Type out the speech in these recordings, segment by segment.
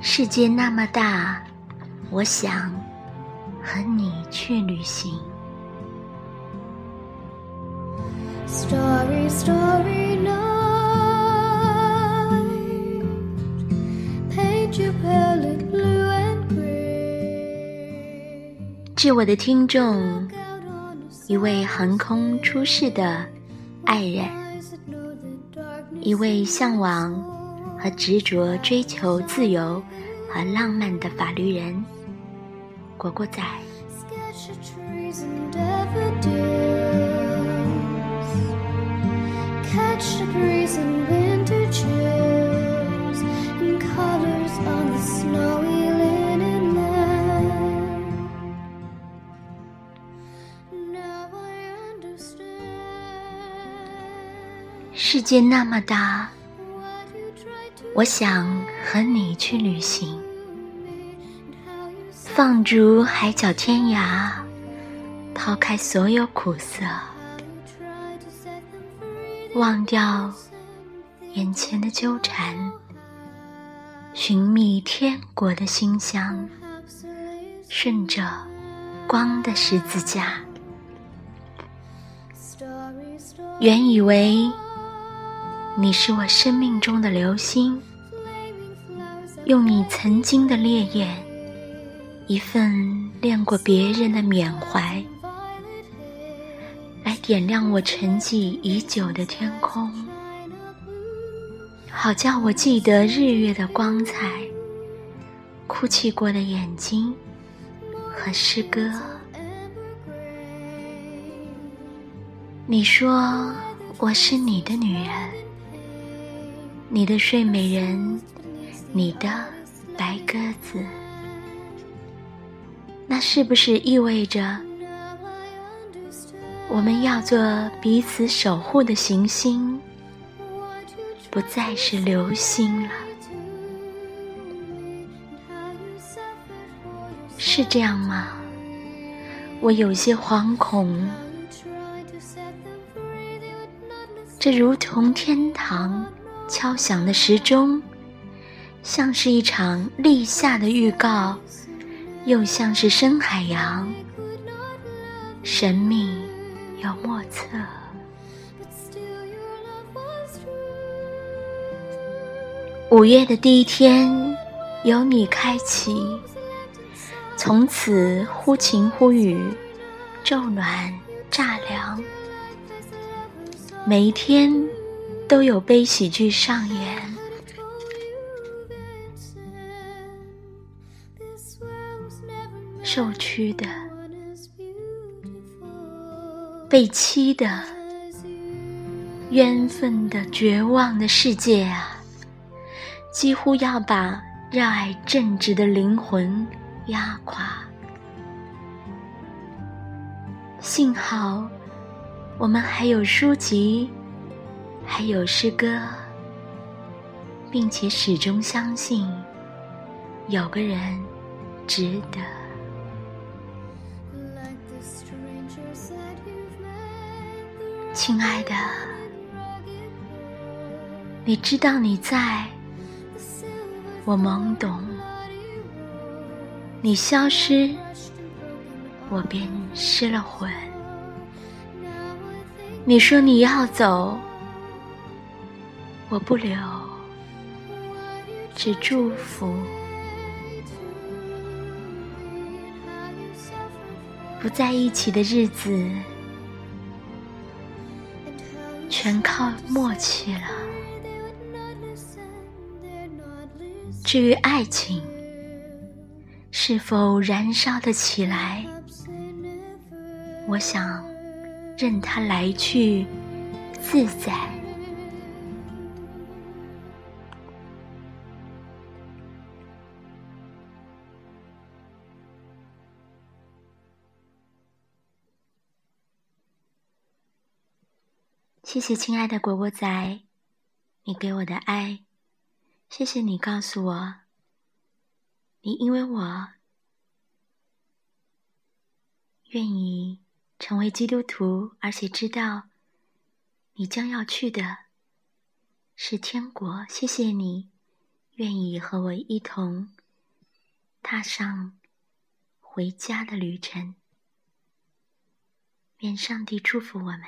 世界那么大，我想和你去旅行。Starry night. Paint your palette blue and. 致我的听众一位横空出世的爱人一位向往和执着追求自由和浪漫的法律人，果果仔。世界那么大，我想和你去旅行，放逐海角天涯，抛开所有苦涩，忘掉眼前的纠缠，寻觅天国的馨香，顺着光的十字架。原以为。你是我生命中的流星，用你曾经的烈焰，一份恋过别人的缅怀，来点亮我沉寂已久的天空，好叫我记得日月的光彩，哭泣过的眼睛和诗歌。你说我是你的女人，你的睡美人你的白鸽子。那是不是意味着我们要做彼此守护的行星不再是流星了？是这样吗？我有些惶恐。这如同天堂敲响的时钟，像是一场立夏的预告，又像是深海洋，神秘又莫测。五月的第一天，由你开启，从此忽晴忽雨，骤暖乍凉，每一天都有悲喜剧上演。受屈的、被欺的、as you. 冤愤的、绝望的世界啊，几乎要把热爱正直的灵魂压垮。幸好，我们还有书籍，还有诗歌并且始终相信有个人值得。亲爱的你知道你在我懵懂。你消失我便失了魂。你说你要走我不留只祝福不在一起的日子全靠默契了至于爱情是否燃烧的起来我想任它来去自在谢谢亲爱的果果仔，你给我的爱，谢谢你告诉我，你因为我愿意成为基督徒，而且知道你将要去的是天国。谢谢你愿意和我一同踏上回家的旅程。愿上帝祝福我们，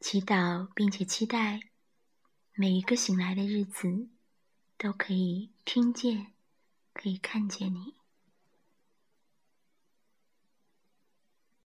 祈祷并且期待每一个醒来的日子都可以听见、可以看见你。